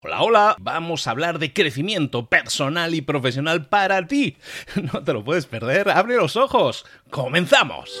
Hola, hola, vamos a hablar de crecimiento personal y profesional para ti. No te lo puedes perder, abre los ojos. ¡Comenzamos!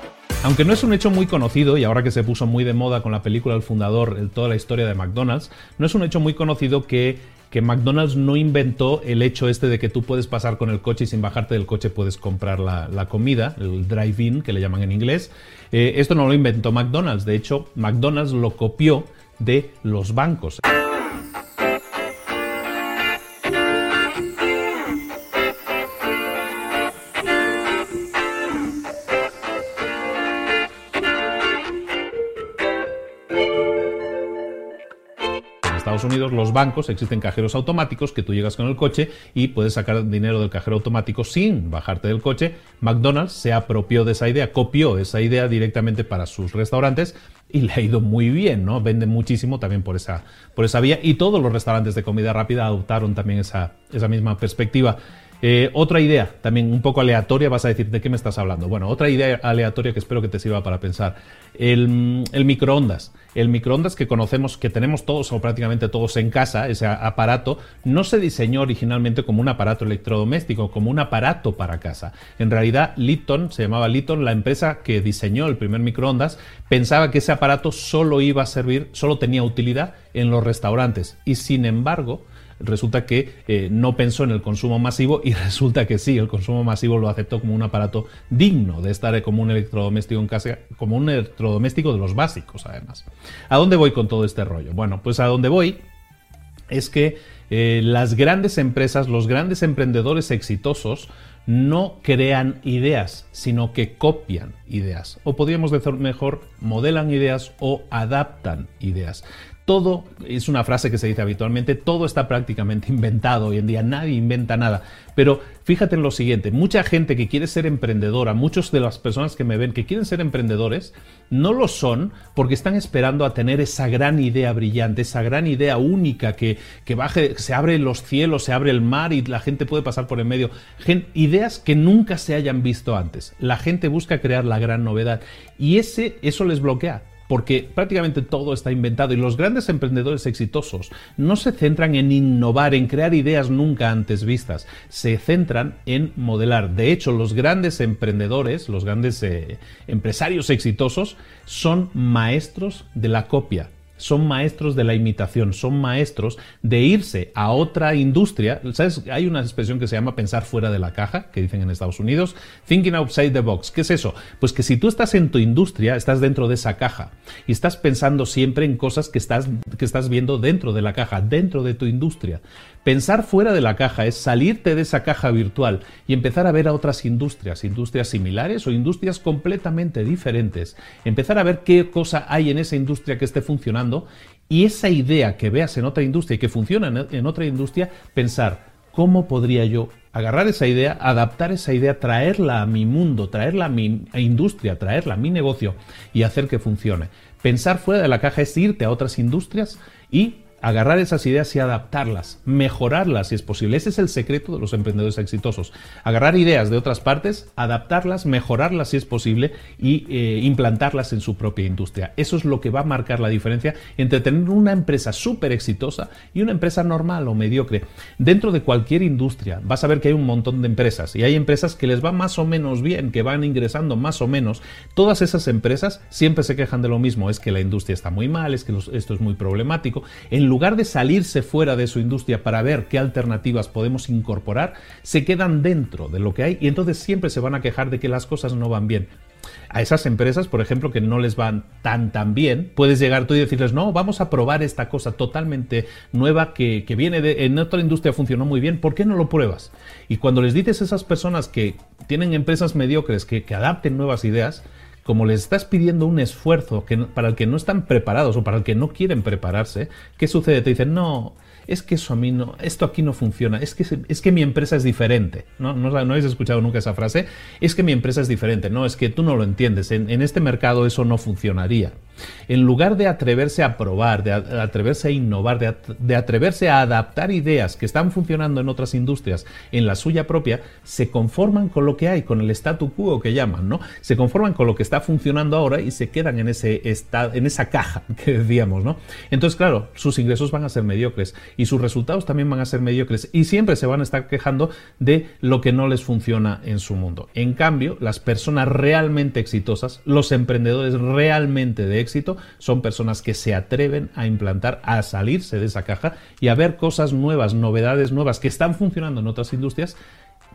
Aunque no es un hecho muy conocido, y ahora que se puso muy de moda con la película El Fundador, toda la historia de McDonald's, no es un hecho muy conocido que, que McDonald's no inventó el hecho este de que tú puedes pasar con el coche y sin bajarte del coche puedes comprar la, comida, el drive-in, que le llaman en inglés. Eh, esto no lo inventó McDonald's, de hecho, McDonald's lo copió de los bancos. Unidos los bancos existen cajeros automáticos que tú llegas con el coche y puedes sacar dinero del cajero automático sin bajarte del coche. McDonald's se apropió de esa idea, copió esa idea directamente para sus restaurantes y le ha ido muy bien, ¿no? Vende muchísimo también por esa, por esa vía y todos los restaurantes de comida rápida adoptaron también esa, esa misma perspectiva. Eh, otra idea, también un poco aleatoria, vas a decir de qué me estás hablando. Bueno, otra idea aleatoria que espero que te sirva para pensar. El, el, microondas. El microondas que conocemos, que tenemos todos o prácticamente todos en casa, ese aparato, no se diseñó originalmente como un aparato electrodoméstico, como un aparato para casa. En realidad, Litton, se llamaba Litton, la empresa que diseñó el primer microondas, pensaba que ese aparato solo iba a servir, solo tenía utilidad en los restaurantes. Y sin embargo, resulta que eh, no pensó en el consumo masivo y resulta que sí, el consumo masivo lo aceptó como un aparato digno de estar como un electrodoméstico en casa, como un electrodoméstico de los básicos además. ¿A dónde voy con todo este rollo? Bueno, pues a dónde voy es que eh, las grandes empresas, los grandes emprendedores exitosos, no crean ideas, sino que copian ideas. O podríamos decir mejor, modelan ideas o adaptan ideas todo, es una frase que se dice habitualmente, todo está prácticamente inventado hoy en día, nadie inventa nada. Pero fíjate en lo siguiente, mucha gente que quiere ser emprendedora, muchas de las personas que me ven que quieren ser emprendedores, no lo son porque están esperando a tener esa gran idea brillante, esa gran idea única que, que baje, se abre los cielos, se abre el mar y la gente puede pasar por el medio. ideas que nunca se hayan visto antes. La gente busca crear la gran novedad y ese, eso les bloquea porque prácticamente todo está inventado y los grandes emprendedores exitosos no se centran en innovar, en crear ideas nunca antes vistas, se centran en modelar. De hecho, los grandes emprendedores, los grandes eh, empresarios exitosos son maestros de la copia son maestros de la imitación, son maestros de irse a otra industria. ¿Sabes? Hay una expresión que se llama pensar fuera de la caja, que dicen en Estados Unidos, thinking outside the box. ¿Qué es eso? Pues que si tú estás en tu industria, estás dentro de esa caja y estás pensando siempre en cosas que estás, que estás viendo dentro de la caja, dentro de tu industria. Pensar fuera de la caja es salirte de esa caja virtual y empezar a ver a otras industrias, industrias similares o industrias completamente diferentes. Empezar a ver qué cosa hay en esa industria que esté funcionando y esa idea que veas en otra industria y que funciona en otra industria, pensar, ¿cómo podría yo agarrar esa idea, adaptar esa idea, traerla a mi mundo, traerla a mi industria, traerla a mi negocio y hacer que funcione? Pensar fuera de la caja es irte a otras industrias y agarrar esas ideas y adaptarlas, mejorarlas si es posible. Ese es el secreto de los emprendedores exitosos. Agarrar ideas de otras partes, adaptarlas, mejorarlas si es posible y eh, implantarlas en su propia industria. Eso es lo que va a marcar la diferencia entre tener una empresa súper exitosa y una empresa normal o mediocre. Dentro de cualquier industria vas a ver que hay un montón de empresas y hay empresas que les va más o menos bien, que van ingresando más o menos. Todas esas empresas siempre se quejan de lo mismo, es que la industria está muy mal, es que esto es muy problemático. Lugar de salirse fuera de su industria para ver qué alternativas podemos incorporar, se quedan dentro de lo que hay y entonces siempre se van a quejar de que las cosas no van bien. A esas empresas, por ejemplo, que no les van tan tan bien, puedes llegar tú y decirles, no, vamos a probar esta cosa totalmente nueva que, viene de, en otra industria funcionó muy bien, ¿por qué no lo pruebas? Y cuando les dices a esas personas que tienen empresas mediocres que, que adapten nuevas ideas, como les estás pidiendo un esfuerzo que, para el que no están preparados o para el que no quieren prepararse, ¿qué sucede? Te dicen, no, es que eso a mí no, esto aquí no funciona, es que, es que mi empresa es diferente. ¿No? ¿No, habéis escuchado nunca esa frase? Es que mi empresa es diferente, no, es que tú no lo entiendes, en, en este mercado eso no funcionaría. En lugar de atreverse a probar, de atreverse a innovar, de, atreverse a adaptar ideas que están funcionando en otras industrias en la suya propia, se conforman con lo que hay, con el statu quo que llaman, ¿no? Se conforman con lo que está funcionando ahora y se quedan en, ese en esa caja que decíamos, ¿no? Entonces, claro, sus ingresos van a ser mediocres y sus resultados también van a ser mediocres y siempre se van a estar quejando de lo que no les funciona en su mundo. En cambio, las personas realmente exitosas, los emprendedores realmente de éxito, son personas que se atreven a implantar, a salirse de esa caja y a ver cosas nuevas, novedades nuevas que están funcionando en otras industrias,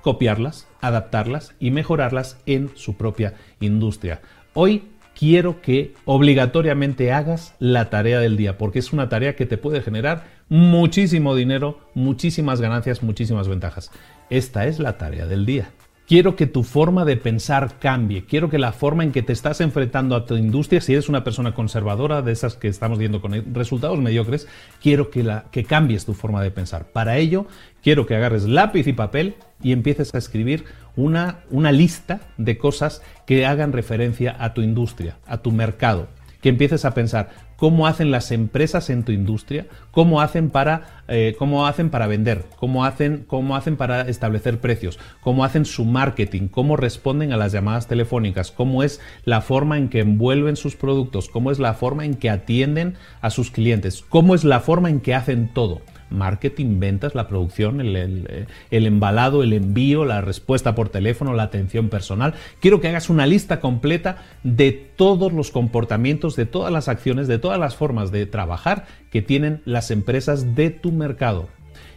copiarlas, adaptarlas y mejorarlas en su propia industria. Hoy quiero que obligatoriamente hagas la tarea del día, porque es una tarea que te puede generar muchísimo dinero, muchísimas ganancias, muchísimas ventajas. Esta es la tarea del día. Quiero que tu forma de pensar cambie. Quiero que la forma en que te estás enfrentando a tu industria, si eres una persona conservadora de esas que estamos viendo con resultados mediocres, quiero que, cambies tu forma de pensar. Para ello, quiero que agarres lápiz y papel y empieces a escribir una lista de cosas que hagan referencia a tu industria, a tu mercado. Que empieces a pensar, cómo hacen las empresas en tu industria, cómo hacen para, eh, cómo hacen para vender, cómo hacen, cómo hacen para establecer precios, cómo hacen su marketing, cómo responden a las llamadas telefónicas, cómo es la forma en que envuelven sus productos, cómo es la forma en que atienden a sus clientes, cómo es la forma en que hacen todo marketing, ventas, la producción, el, embalado, el envío, la respuesta por teléfono, la atención personal. Quiero que hagas una lista completa de todos los comportamientos, de todas las acciones, de todas las formas de trabajar que tienen las empresas de tu mercado.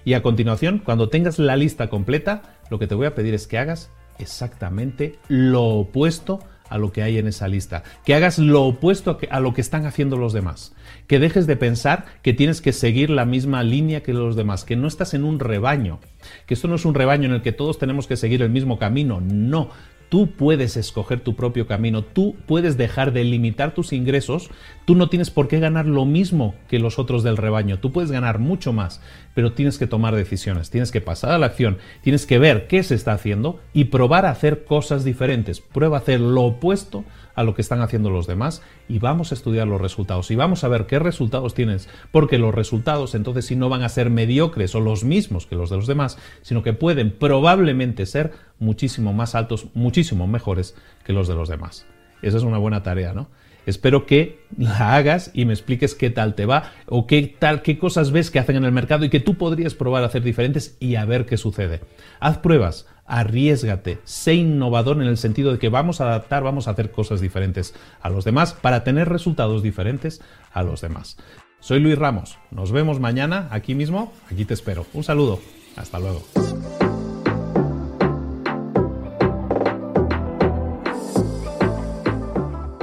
Y a continuación, cuando tengas la lista completa, lo que te voy a pedir es que hagas exactamente lo opuesto a lo que hay en esa lista, que hagas lo opuesto a, lo que están haciendo los demás, que dejes de pensar que tienes que seguir la misma línea que los demás, que no estás en un rebaño, que esto no es un rebaño en el que todos tenemos que seguir el mismo camino, no, Tú puedes escoger tu propio camino, tú puedes dejar de limitar tus ingresos, tú no tienes por qué ganar lo mismo que los otros del rebaño, tú puedes ganar mucho más, pero tienes que tomar decisiones, tienes que pasar a la acción, tienes que ver qué se está haciendo y probar a hacer cosas diferentes. Prueba a hacer lo opuesto a lo que están haciendo los demás y vamos a estudiar los resultados y vamos a ver qué resultados tienes, porque los resultados entonces sí no van a ser mediocres o los mismos que los de los demás, sino que pueden probablemente ser muchísimo más altos, muchísimo mejores que los de los demás. Esa es una buena tarea, ¿no? Espero que la hagas y me expliques qué tal te va o qué tal, qué cosas ves que hacen en el mercado y que tú podrías probar a hacer diferentes y a ver qué sucede. Haz pruebas, arriesgate, sé innovador en el sentido de que vamos a adaptar, vamos a hacer cosas diferentes a los demás para tener resultados diferentes a los demás. Soy Luis Ramos, nos vemos mañana aquí mismo, aquí te espero. Un saludo, hasta luego.